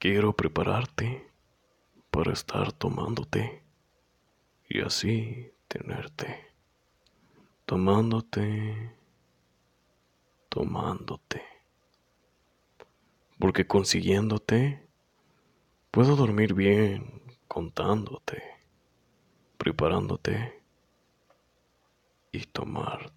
Quiero prepararte para estar tomándote y así tenerte. Tomándote, tomándote. Porque consiguiéndote, puedo dormir bien contándote, preparándote y tomar.